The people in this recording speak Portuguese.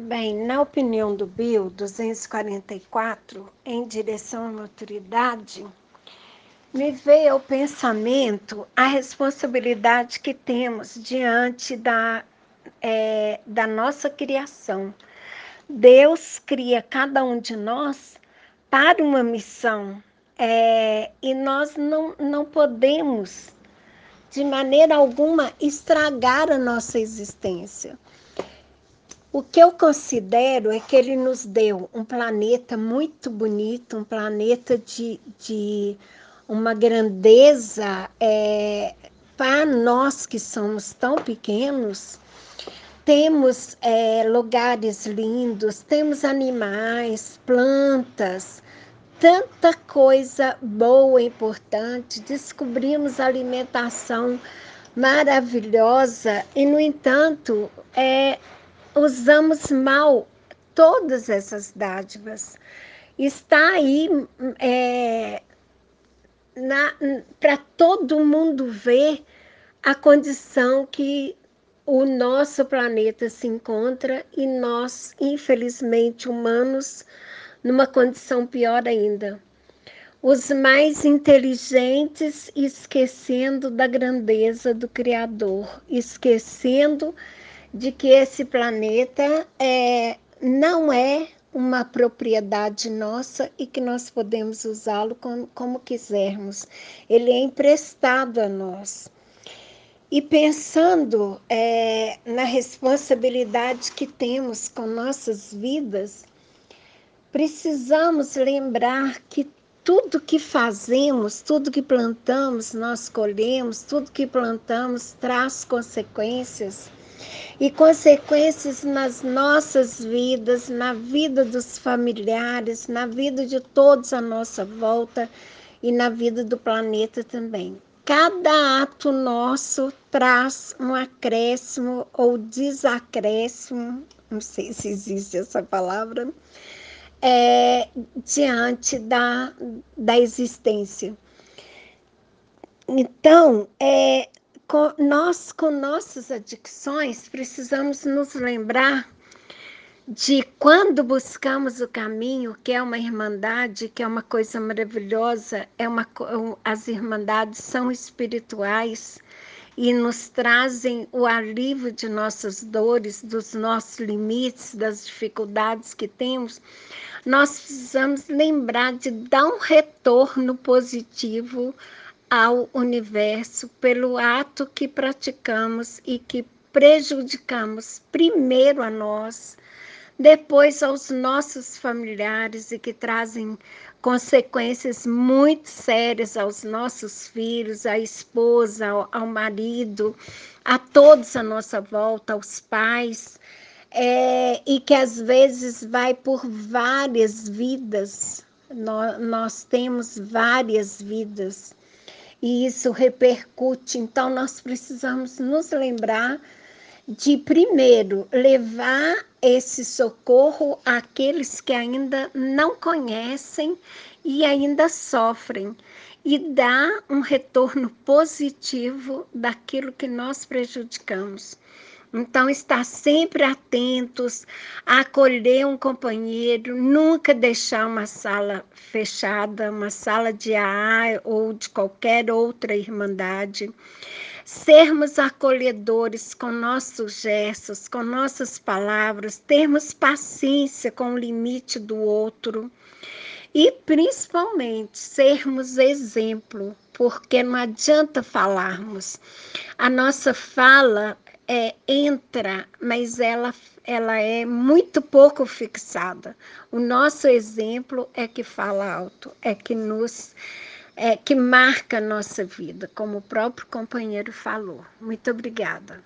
Bem, na opinião do Bill 244, em direção à maturidade, me veio ao pensamento a responsabilidade que temos diante da, é, da nossa criação. Deus cria cada um de nós para uma missão é, e nós não, não podemos, de maneira alguma, estragar a nossa existência. O que eu considero é que ele nos deu um planeta muito bonito, um planeta de, de uma grandeza é, para nós que somos tão pequenos. Temos é, lugares lindos, temos animais, plantas, tanta coisa boa importante. Descobrimos alimentação maravilhosa e, no entanto, é, usamos mal todas essas dádivas. Está aí é, para todo mundo ver a condição que o nosso planeta se encontra e nós, infelizmente, humanos, numa condição pior ainda. Os mais inteligentes esquecendo da grandeza do Criador, esquecendo de que esse planeta é, não é uma propriedade nossa e que nós podemos usá-lo como, como quisermos. Ele é emprestado a nós. E pensando é, na responsabilidade que temos com nossas vidas, precisamos lembrar que tudo que fazemos, tudo que plantamos, nós colhemos, tudo que plantamos traz consequências e consequências nas nossas vidas, na vida dos familiares, na vida de todos à nossa volta e na vida do planeta também. Cada ato nosso traz um acréscimo ou desacréscimo, não sei se existe essa palavra, é, diante da, da existência. Então, é, nós, com nossas adicções, precisamos nos lembrar de quando buscamos o caminho, que é uma irmandade, que é uma coisa maravilhosa, é uma, as irmandades são espirituais e nos trazem o alívio de nossas dores, dos nossos limites, das dificuldades que temos, nós precisamos lembrar de dar um retorno positivo ao universo pelo ato que praticamos e que prejudicamos primeiro a nós, depois aos nossos familiares e que trazem consequências muito sérias aos nossos filhos, à esposa, ao, ao marido, a todos à nossa volta, aos pais, é, e que às vezes vai por várias vidas. nós, nós temos várias vidas e isso repercute. Então, nós precisamos nos lembrar de, primeiro, levar esse socorro àqueles que ainda não conhecem e ainda sofrem, e dar um retorno positivo daquilo que nós prejudicamos. Então, estar sempre atentos acolher um companheiro, nunca deixar uma sala fechada, uma sala de AA ou de qualquer outra irmandade. Sermos acolhedores com nossos gestos, com nossas palavras, termos paciência com o limite do outro e principalmente sermos exemplo, porque não adianta falarmos. A nossa fala é, entra, mas ela, ela é muito pouco fixada. O nosso exemplo é que fala alto, é que nos é, que marca a nossa vida, como o próprio companheiro falou. Muito obrigada.